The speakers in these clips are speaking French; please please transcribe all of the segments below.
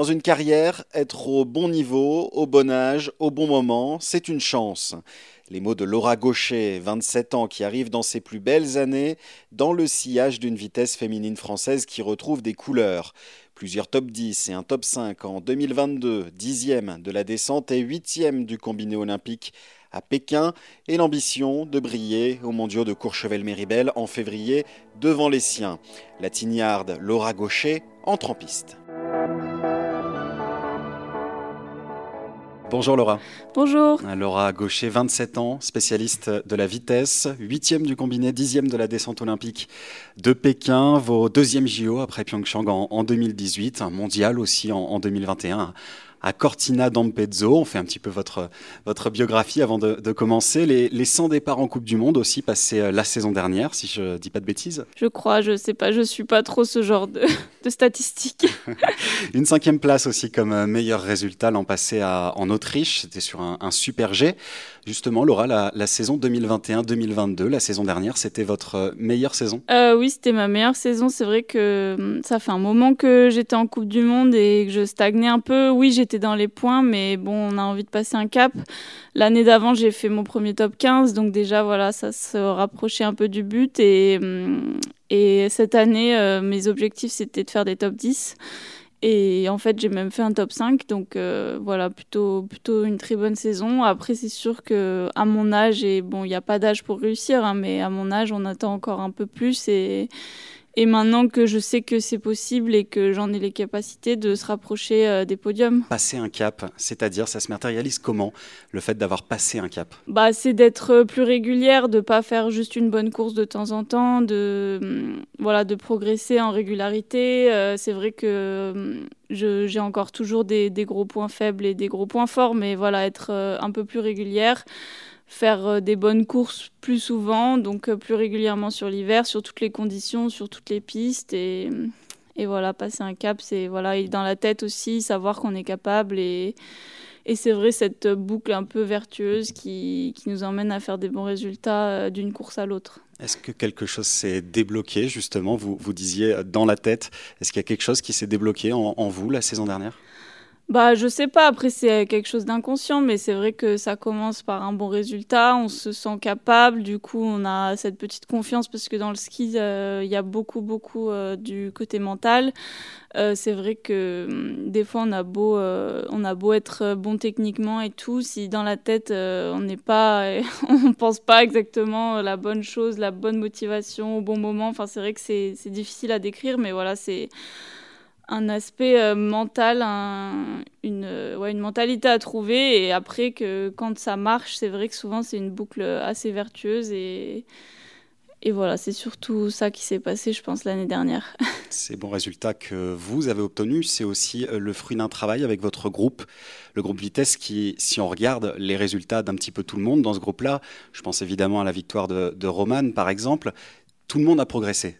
Dans une carrière, être au bon niveau, au bon âge, au bon moment, c'est une chance. Les mots de Laura Gaucher, 27 ans, qui arrive dans ses plus belles années, dans le sillage d'une vitesse féminine française qui retrouve des couleurs. Plusieurs top 10 et un top 5 en 2022, dixième de la descente et huitième du combiné olympique à Pékin, et l'ambition de briller au mondiaux de Courchevel-Méribel en février devant les siens. La tignarde Laura Gaucher entre en piste. Bonjour Laura. Bonjour. Laura Gaucher, 27 ans, spécialiste de la vitesse, 8e du combiné, 10e de la descente olympique de Pékin, vos deuxième JO après Pyeongchang en, 2018, un mondial aussi en 2021 à Cortina d'Ampezzo. On fait un petit peu votre, votre biographie avant de, commencer. Les, les 100 départs en Coupe du Monde aussi passés euh, la saison dernière, si je ne dis pas de bêtises. Je crois, je ne sais pas, je ne suis pas trop ce genre de, de statistiques. Une cinquième place aussi comme euh, meilleur résultat l'an passé à, en Autriche. C'était sur un, un, super G. Justement, Laura, la, la saison 2021-2022, la saison dernière, c'était votre euh, meilleure saison? Oui, c'était ma meilleure saison. C'est vrai que hum, ça fait un moment que j'étais en Coupe du Monde et que je stagnais un peu. Oui, j'étais dans les points, mais bon, on a envie de passer un cap. L'année d'avant, j'ai fait mon premier top 15, donc déjà, voilà, ça se rapprochait un peu du but. Et, et cette année, euh, mes objectifs, c'était de faire des top 10. Et en fait, j'ai même fait un top 5. Donc euh, voilà, plutôt, plutôt une très bonne saison. Après, c'est sûr que à mon âge, et bon, il n'y a pas d'âge pour réussir, hein, mais à mon âge, on attend encore un peu plus. Et, et maintenant que je sais que c'est possible et que j'en ai les capacités de se rapprocher euh, des podiums. Passer un cap, c'est-à-dire ça se matérialise comment le fait d'avoir passé un cap? Bah, C'est d'être plus régulière, de ne pas faire juste une bonne course de temps en temps, de, hum, voilà, de progresser en régularité. Euh, c'est vrai que hum, j'ai encore toujours des, des, gros points faibles et des gros points forts, mais voilà, être euh, un peu plus régulière faire euh, des bonnes courses plus souvent, donc euh, plus régulièrement sur l'hiver, sur toutes les conditions, sur toutes les pistes et, et voilà, passer un cap, c'est voilà, dans la tête aussi, savoir qu'on est capable et, et c'est vrai cette boucle un peu vertueuse qui, qui, nous emmène à faire des bons résultats euh, d'une course à l'autre. Est-ce que quelque chose s'est débloqué justement? Vous, vous disiez dans la tête, est-ce qu'il y a quelque chose qui s'est débloqué en vous la saison dernière? Bah, je sais pas. Après, c'est quelque chose d'inconscient, mais c'est vrai que ça commence par un bon résultat. On se sent capable. Du coup, on a cette petite confiance parce que dans le ski, euh, il y a beaucoup, beaucoup euh, du côté mental. Euh, c'est vrai que hum, des fois, on a beau, on a beau être bon techniquement et tout, si dans la tête, on n'est pas, on pense pas exactement la bonne chose, la bonne motivation au bon moment. Enfin, c'est vrai que c'est difficile à décrire, mais voilà, c'est un aspect euh, mental, une, euh, ouais, une mentalité à trouver. Et après, que quand ça marche, c'est vrai que souvent c'est une boucle assez vertueuse. Et, et voilà, c'est surtout ça qui s'est passé, je pense, l'année dernière. Ces bons résultats que vous avez obtenus, c'est aussi euh, le fruit d'un travail avec votre groupe, le groupe Vitesse, qui, si on regarde les résultats d'un petit peu tout le monde dans ce groupe-là, je pense évidemment à la victoire de, de Roman, par exemple, tout le monde a progressé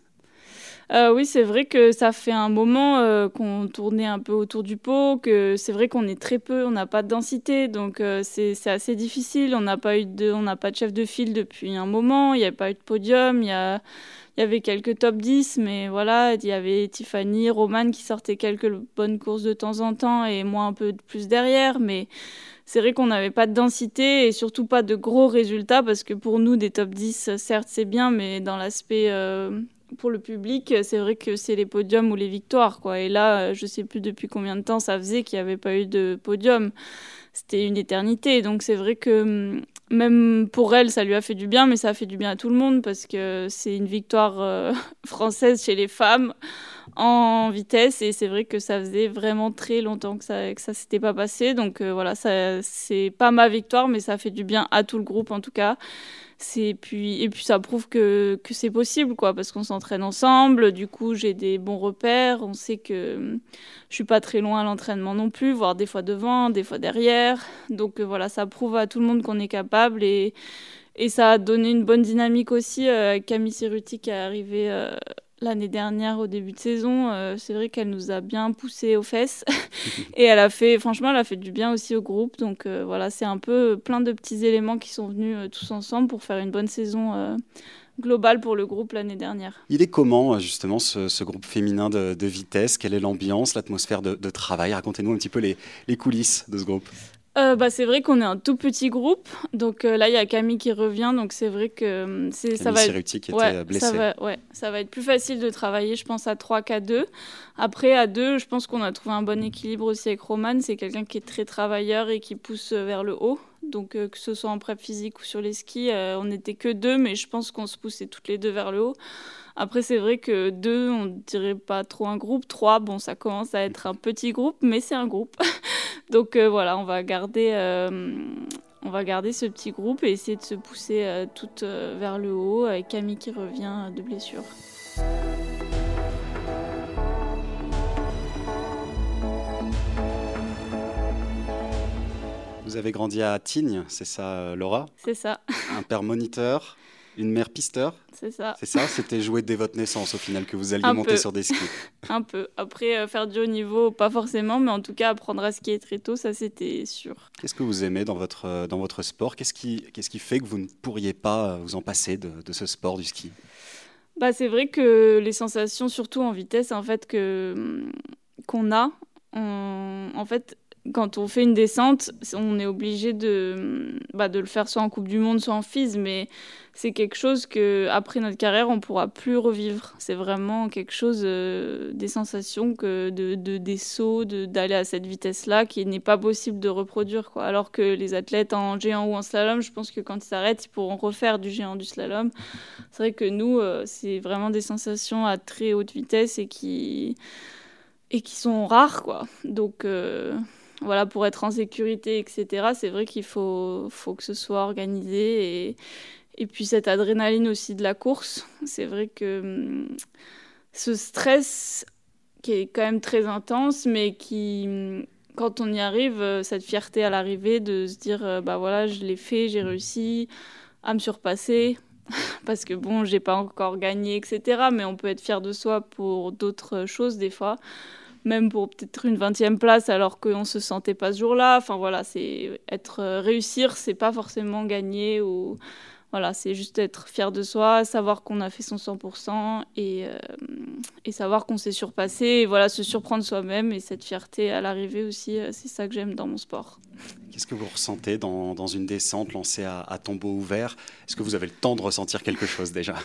euh, oui, c'est vrai que ça fait un moment euh, qu'on tournait un peu autour du pot, que c'est vrai qu'on est très peu, on n'a pas de densité, donc euh, c'est assez difficile. On n'a pas eu de, on n'a pas de chef de file depuis un moment. Il n'y a pas eu de podium. Il y avait quelques top 10, mais voilà, il y avait Tiffany, Roman qui sortaient quelques bonnes courses de temps en temps et moi un peu plus derrière, mais c'est vrai qu'on n'avait pas de densité et surtout pas de gros résultats parce que pour nous, des top 10, certes, c'est bien, mais dans l'aspect pour le public, c'est vrai que c'est les podiums ou les victoires. Quoi. Et là, je sais plus depuis combien de temps ça faisait qu'il n'y avait pas eu de podium. C'était une éternité. Donc c'est vrai que hum, même pour elle, ça lui a fait du bien, mais ça a fait du bien à tout le monde parce que c'est une victoire euh, française chez les femmes en vitesse et c'est vrai que ça faisait vraiment très longtemps que ça que ça s'était pas passé donc voilà ça c'est pas ma victoire mais ça fait du bien à tout le groupe en tout cas c'est puis et puis ça prouve que, que c'est possible quoi parce qu'on s'entraîne ensemble. Du coup j'ai des bons repères. On sait que je suis pas très loin à l'entraînement non plus voire des fois devant des fois derrière. Donc euh, voilà ça prouve à tout le monde qu'on est capable et et ça a donné une bonne dynamique aussi euh, Camille Siruti qui est arrivée euh, l'année dernière au début de saison, euh, c'est vrai qu'elle nous a bien poussé aux fesses et elle a fait, franchement, elle a fait du bien aussi au groupe. Donc euh, voilà, c'est un peu plein de petits éléments qui sont venus euh, tous ensemble pour faire une bonne saison globale pour le groupe l'année dernière. Il est comment justement ce, groupe féminin de, vitesse? Quelle est l'ambiance, l'atmosphère de, travail? Racontez-nous un petit peu les, les coulisses de ce groupe. Euh, bah, c'est vrai qu'on est un tout petit groupe. Donc euh, là, il y a Camille qui revient. Donc c'est vrai que euh, c'est, ça va être... qui était blessée. Ça va, ouais, ça va être plus facile de travailler, je pense, à 3 qu'à 2. Après, à 2, je pense qu'on a trouvé un bon équilibre aussi avec Roman. C'est quelqu'un qui est très travailleur et qui pousse vers le haut. Donc que ce soit en prep physique ou sur les skis, on n'était que deux, mais je pense qu'on se poussait toutes les deux vers le haut. Après, c'est vrai que deux, on dirait pas trop un groupe. Trois, bon, ça commence à être un petit groupe, mais c'est un groupe. Donc euh, voilà, on va garder, euh, on va garder ce petit groupe et essayer de se pousser euh, toutes vers le haut avec Camille qui revient de blessure. Vous avez grandi à Tignes, c'est ça, Laura? C'est ça. Un père moniteur, une mère pisteur? C'est ça. C'est ça C'était joué dès votre naissance au final que vous alliez monter sur des skis Un peu. Après, euh, faire du haut niveau, pas forcément, mais en tout cas, apprendre à skier très tôt, ça c'était sûr. Qu'est-ce que vous aimez dans votre, euh, dans votre sport? Qu'est-ce qui, qu'est-ce qui fait que vous ne pourriez pas euh, vous en passer de, de ce sport du ski? Bah, C'est vrai que les sensations, surtout en vitesse, en fait, que, hum, qu'on a, en fait, quand on fait une descente, on est obligé de, bah, de le faire soit en Coupe du Monde, soit en FIS, mais c'est quelque chose que après notre carrière, on pourra plus revivre. C'est vraiment quelque chose, euh, des sensations, de, de des sauts, d'aller à cette vitesse-là, qui n'est pas possible de reproduire. Alors que les athlètes en géant ou en slalom, je pense que quand ils s'arrêtent, ils pourront refaire du géant du slalom. C'est vrai que nous, euh, c'est vraiment des sensations à très haute vitesse et qui, sont rares. Donc... Euh, voilà, pour être en sécurité, etc., c'est vrai qu'il faut, faut que ce soit organisé. Et, et puis cette adrénaline aussi de la course, c'est vrai que hum, ce stress qui est quand même très intense, mais qui, hum, quand on y arrive, euh, cette fierté à l'arrivée de se dire, euh, bah voilà, je l'ai fait, j'ai réussi à me surpasser, parce que bon, j'ai pas encore gagné, etc. Mais on peut être fier de soi pour d'autres choses des fois même pour peut-être une 20e place alors qu'on ne se sentait pas ce jour-là. Enfin voilà, c'est être euh, réussir, c'est pas forcément gagner ou voilà, c'est juste être fier de soi, savoir qu'on a fait son 100% et, euh, et savoir qu'on s'est surpassé et voilà, se surprendre soi-même et cette fierté à l'arrivée aussi, euh, c'est ça que j'aime dans mon sport. Qu'est-ce que vous ressentez dans, dans une descente lancée à, à tombeau ouvert? Est-ce que vous avez le temps de ressentir quelque chose déjà?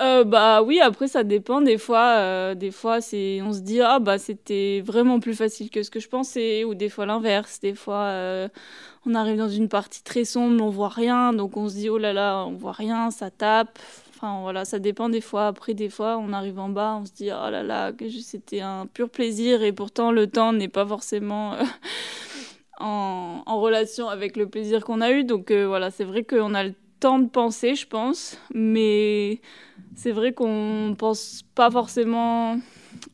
Euh, bah oui, après ça dépend. Des fois, euh, des fois c'est, on se dit ah bah c'était vraiment plus facile que ce que je pensais, ou des fois l'inverse. Des fois, euh, on arrive dans une partie très sombre, on voit rien, donc on se dit oh là là, on voit rien, ça tape. Enfin voilà, ça dépend des fois. Après des fois, on arrive en bas, on se dit oh là là, c'était un pur plaisir, et pourtant le temps n'est pas forcément en, relation avec le plaisir qu'on a eu. Donc voilà, c'est vrai qu'on a le temps de penser, je pense, mais c'est vrai qu'on pense pas forcément.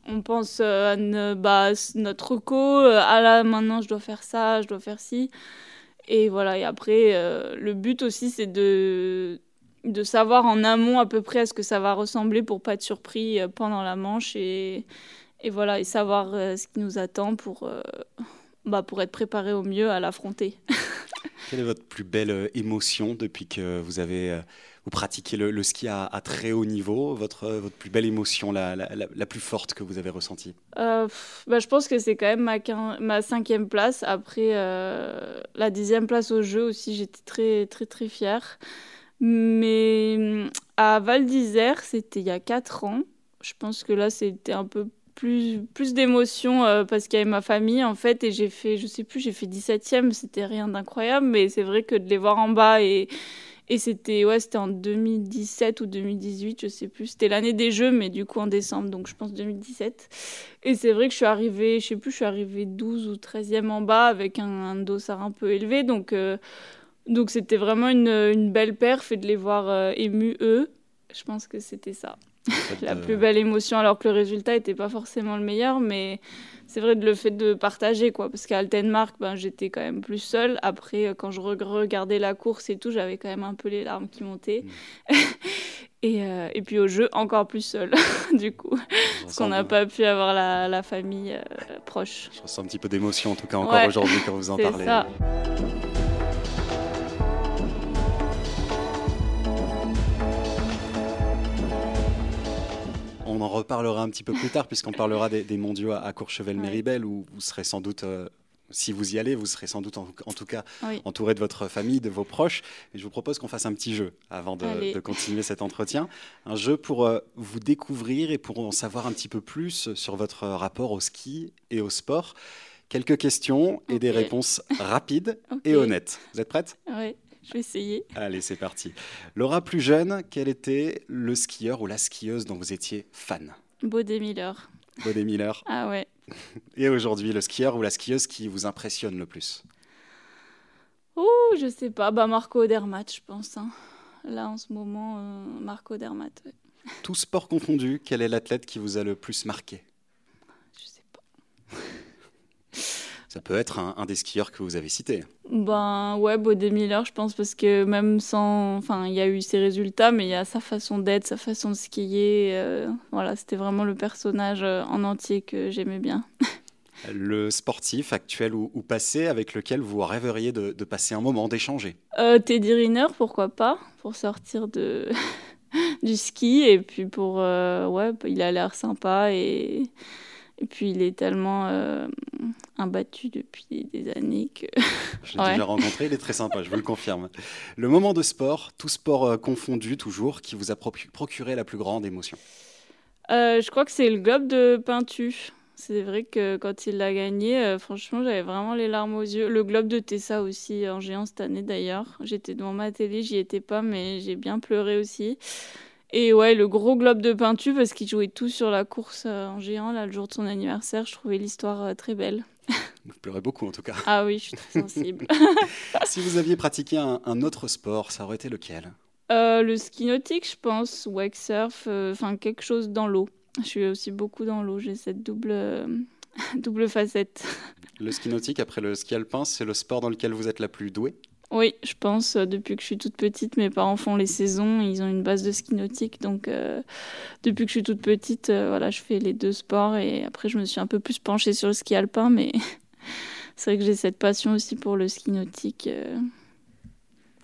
On pense euh, à bah, notre co, euh, ah là maintenant je dois faire ça, je dois faire ci. Et voilà, et après, euh, le but aussi c'est de, de savoir en amont à peu près à ce que ça va ressembler pour pas être surpris pendant la manche et, et voilà, et savoir ce qui nous attend pour, bah, pour être préparé au mieux à l'affronter. Quelle est votre plus belle émotion depuis que vous avez vous pratiquez le, ski à, très haut niveau? Votre, votre plus belle émotion, la, la, plus forte que vous avez ressentie? Euh, bah, Je pense que c'est quand même ma, ma cinquième place. Après euh, la dixième place au jeu aussi, j'étais très, très, très fière. Mais mm, à Val d'Isère, c'était il y a quatre ans. Je pense que là, c'était un peu plus, plus d'émotion euh, parce qu'il y avait ma famille en fait et j'ai fait, je sais plus, j'ai fait 17e, c'était rien d'incroyable, mais c'est vrai que de les voir en bas et, Et c'était ouais, c'était en 2017 ou 2018, je sais plus. C'était l'année des Jeux, mais du coup en décembre, donc je pense 2017. Et c'est vrai que je suis arrivée, je sais plus, je suis arrivée 12 ou 13e en bas avec un, dossard un peu élevé. Donc euh, donc c'était vraiment une, une, belle perf et de les voir euh, émus eux, je pense que c'était ça. La plus belle émotion, alors que le résultat n'était pas forcément le meilleur, mais c'est vrai de le fait de partager quoi. Parce qu'à Altenmark ben j'étais quand même plus seule. Après euh, quand je regardais la course et tout j'avais quand même un peu les larmes qui montaient. Mm. et, euh, et, puis au jeu encore plus seule du coup. Parce qu'on n'a pas pu avoir la, la famille euh, proche. Je ressens un petit peu d'émotion en tout cas encore aujourd'hui quand vous en parlez. ça. On en reparlera un petit peu plus tard, puisqu'on parlera des, mondiaux à, Courchevel-Méribel, où vous serez sans doute. Euh, si vous y allez, vous serez sans doute en, tout cas entouré de votre famille, de vos proches. Et je vous propose qu'on fasse un petit jeu avant de, continuer cet entretien. Un jeu pour euh, vous découvrir et pour en savoir un petit peu plus sur votre rapport au ski et au sport. Quelques questions et des réponses rapides et honnêtes. Vous êtes prête Oui. Je vais essayer. Allez, c'est parti. Laura, plus jeune, quel était le skieur ou la skieuse dont vous étiez fan? Baudet Miller. Baudet Miller. ah ouais. Et aujourd'hui, le skieur ou la skieuse qui vous impressionne le plus? Oh, je sais pas. Bah, Marco Odermatt, je pense. Hein. Là, en ce moment, euh, Marco. Ouais. Tout sport confondu, quel est l'athlète qui vous a le plus marqué Je sais pas. Ça peut être un, des skieurs que vous avez cités. Ben ouais, Baudet Miller, je pense, parce que même sans. Enfin, il y a eu ses résultats, mais il y a sa façon d'être, sa façon de skier. Euh, voilà, c'était vraiment le personnage euh, en entier que j'aimais bien. le sportif actuel ou, passé avec lequel vous rêveriez de, passer un moment, d'échanger? Euh, Teddy Riner, pourquoi pas, pour sortir de. du ski et puis pour ouais il a l'air sympa et et puis il est tellement euh, imbattu depuis des années que. Je l'ai déjà rencontré, il est très sympa, je vous le confirme. Le moment de sport, tout sport euh, confondu toujours, qui vous a procuré la plus grande émotion? Euh, Je crois que c'est le globe de Peintu. C'est vrai que quand il l'a gagné, franchement, j'avais vraiment les larmes aux yeux. Le globe de Tessa aussi, en géant cette année d'ailleurs. J'étais devant ma télé, j'y étais pas, mais j'ai bien pleuré aussi. Et ouais, le gros globe de peinture parce qu'il jouait tout sur la course euh, en géant, là, le jour de son anniversaire. Je trouvais l'histoire euh, très belle. Vous pleurez beaucoup en tout cas. Ah oui, je suis très sensible. si vous aviez pratiqué un, autre sport, ça aurait été lequel? Euh, Le ski nautique, je pense, wake surf, enfin quelque chose dans l'eau. Je suis aussi beaucoup dans l'eau, j'ai cette double, double facette. Le ski nautique, après le ski alpin, c'est le sport dans lequel vous êtes la plus douée? Oui, je pense, euh, depuis que je suis toute petite, mes parents font les saisons, ils ont une base de ski nautique, donc euh, depuis que je suis toute petite, euh, voilà, je fais les deux sports et après je me suis un peu plus penchée sur le ski alpin, mais c'est vrai que j'ai cette passion aussi pour le ski nautique.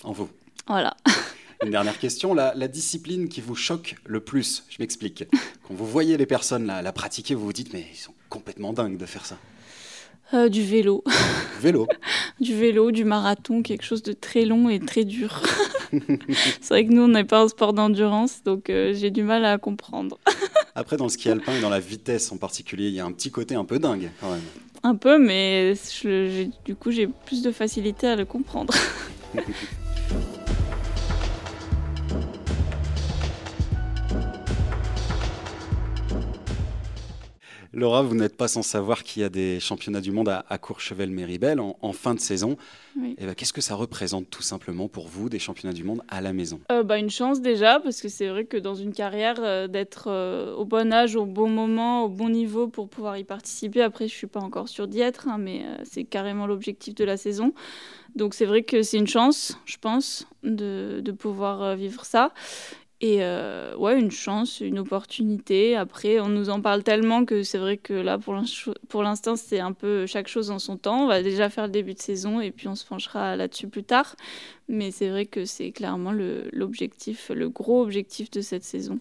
En vous. Voilà. Une dernière question, la, discipline qui vous choque le plus, je m'explique. Quand vous voyez les personnes la, la pratiquer, vous vous dites mais ils sont complètement dingues de faire ça. Euh, du vélo. Vélo. du vélo, du marathon, quelque chose de très long et très dur. c'est vrai que nous, on n'est pas un sport d'endurance, donc euh, j'ai du mal à comprendre. Après, dans le ski alpin et dans la vitesse en particulier, il y a un petit côté un peu dingue quand même. Un peu, mais du coup, j'ai plus de facilité à le comprendre. Laura, vous n'êtes pas sans savoir qu'il y a des championnats du monde à, Courchevel-Méribel en, fin de saison. Eh ben, qu'est-ce que ça représente tout simplement pour vous, des championnats du monde à la maison? Euh, bah, Une chance déjà, parce que c'est vrai que dans une carrière, euh, d'être euh, au bon âge, au bon moment, au bon niveau pour pouvoir y participer. Après, je ne suis pas encore sûre d'y être, hein, mais c'est carrément l'objectif de la saison. Donc c'est vrai que c'est une chance, je pense, de, de pouvoir vivre ça. Et euh, ouais, une chance, une opportunité. Après, on nous en parle tellement que c'est vrai que là, pour l'instant, c'est un peu chaque chose en son temps. On va déjà faire le début de saison et puis on se penchera là-dessus plus tard. Mais c'est vrai que c'est clairement l'objectif, le, gros objectif de cette saison.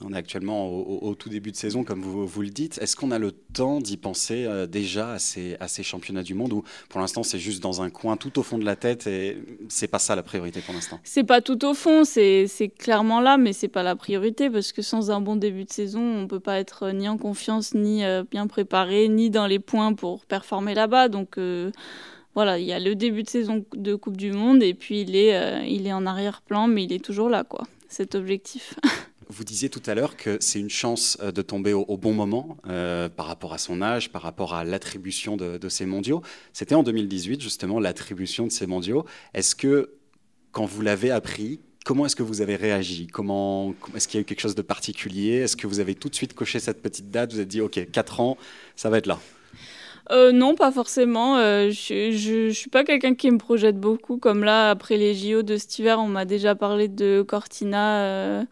On est actuellement au, tout début de saison, comme vous, le dites. Est-ce qu'on a le temps d'y penser euh, déjà à ces, championnats du monde ou pour l'instant c'est juste dans un coin tout au fond de la tête et c'est pas ça la priorité pour l'instant? C'est pas tout au fond, c'est clairement là, mais c'est pas la priorité parce que sans un bon début de saison, on peut pas être ni en confiance, ni euh, bien préparé, ni dans les points pour performer là-bas. Donc. Euh, voilà, il y a le début de saison de Coupe du Monde et puis il est, il est en arrière-plan, mais il est toujours là, quoi, cet objectif. Vous disiez tout à l'heure que c'est une chance euh, de tomber au, bon moment euh, par rapport à son âge, par rapport à l'attribution de, ces mondiaux. C'était en 2018, justement, l'attribution de ces mondiaux. Est-ce que, quand vous l'avez appris, comment est-ce que vous avez réagi? Comment Est-ce qu'il y a eu quelque chose de particulier? Est-ce que vous avez tout de suite coché cette petite date? Vous avez dit, OK, 4 ans, ça va être là euh, non, pas forcément. Je, ne suis pas quelqu'un qui me projette beaucoup. Comme là, après les JO de cet hiver, on m'a déjà parlé de Cortina.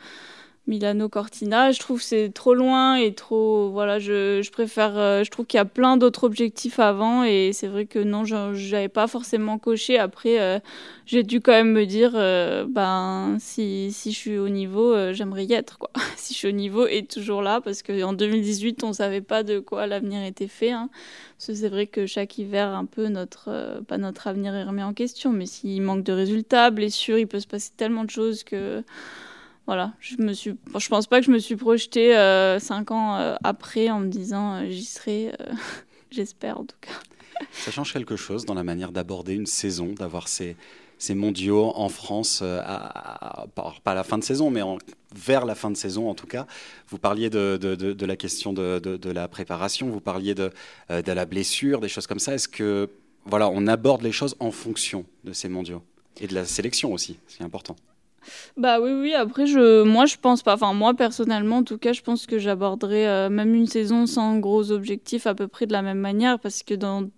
Milano Cortina, je trouve c'est trop loin et trop voilà, je, préfère je trouve qu'il y a plein d'autres objectifs avant et c'est vrai que non, j'avais pas forcément coché après j'ai dû quand même me dire ben si, si je suis au niveau, j'aimerais y être quoi. si je suis au niveau et toujours là parce qu'en 2018, on savait pas de quoi l'avenir était fait hein c'est vrai que chaque hiver, un peu, notre, euh, pas notre avenir est remis en question, mais s'il manque de résultats, blessures, il peut se passer tellement de choses que. Voilà, je me pense pas que je me suis projetée euh, cinq ans euh, après en me disant j'y serai, j'espère en tout cas. Ça change quelque chose dans la manière d'aborder une saison, d'avoir ces, ces mondiaux en France, euh, à, pas à la fin de saison, mais vers la fin de saison en tout cas. Vous parliez de, la question de, la préparation, vous parliez euh, de, la blessure, des choses comme ça. Est-ce que voilà, on aborde les choses en fonction de ces mondiaux et de la sélection aussi, c'est important. Bah oui, oui. Après, je, moi, je pense pas. Enfin, moi, personnellement, en tout cas, je pense que j'aborderai euh, même une saison sans gros objectifs à peu près de la même manière parce que dans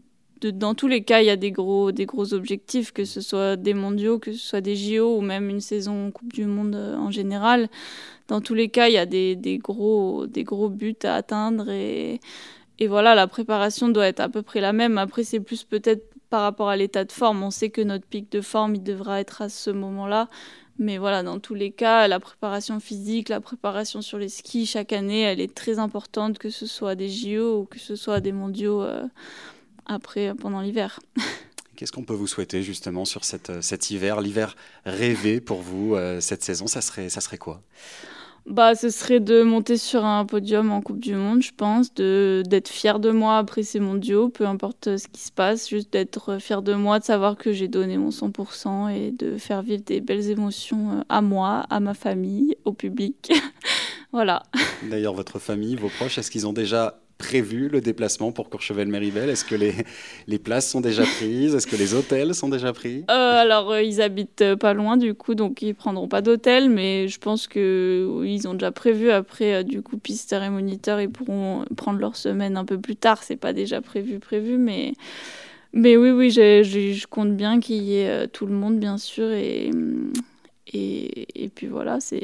dans tous les cas, il y a des gros, des gros objectifs, que ce soit des mondiaux, que ce soit des JO ou même une saison Coupe du Monde euh, en général. Dans tous les cas, il y a des, des gros, des gros buts à atteindre et, et voilà, la préparation doit être à peu près la même. Après, c'est plus peut-être par rapport à l'état de forme. On sait que notre pic de forme, il devra être à ce moment-là. Mais voilà, dans tous les cas, la préparation physique, la préparation sur les skis, chaque année, elle est très importante, que ce soit des JO ou que ce soit des mondiaux. Euh, après euh, pendant l'hiver. Qu'est-ce qu'on peut vous souhaiter justement sur cette, euh, cet hiver, l'hiver rêvé pour vous cette saison Ça serait, ça serait quoi? Bah, ce serait de monter sur un podium en Coupe du Monde, je pense, d'être fier de moi après ces mondiaux, peu importe ce qui se passe, juste d'être fier de moi, de savoir que j'ai donné mon 100% et de faire vivre des belles émotions à moi, à ma famille, au public. voilà. D'ailleurs, votre famille, vos proches, est-ce qu'ils ont déjà prévu le déplacement pour Courchevel-Méribel? Est-ce que les, places sont déjà prises? Est-ce que les hôtels sont déjà pris? Euh, Alors, euh, ils habitent euh, pas loin du coup, donc ils prendront pas d'hôtel, mais je pense que ils ont déjà prévu. Après, du coup, pisteur et moniteur, ils pourront prendre leur semaine un peu plus tard. C'est pas déjà prévu, prévu, mais. Mais oui, oui, je compte bien qu'il y ait tout le monde, bien sûr. Et, et puis voilà, c'est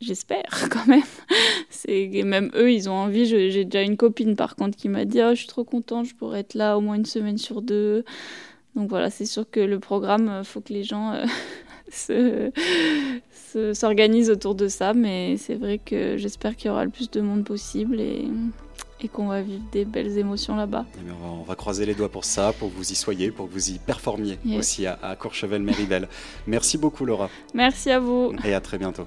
j'espère quand même. C'est même eux, ils ont envie. J'ai déjà une copine par contre qui m'a dit oh, je suis trop contente, je pourrais être là au moins une semaine sur deux. Donc voilà, c'est sûr que le programme, il euh, faut que les gens euh, s'organisent autour de ça. Mais c'est vrai que j'espère qu'il y aura le plus de monde possible et, et qu'on va vivre des belles émotions là-bas. Eh on, va, croiser les doigts pour ça, pour que vous y soyez, pour que vous y performiez aussi à, à Courchevel-Méribel. Merci beaucoup Laura. Merci à vous. Et à très bientôt.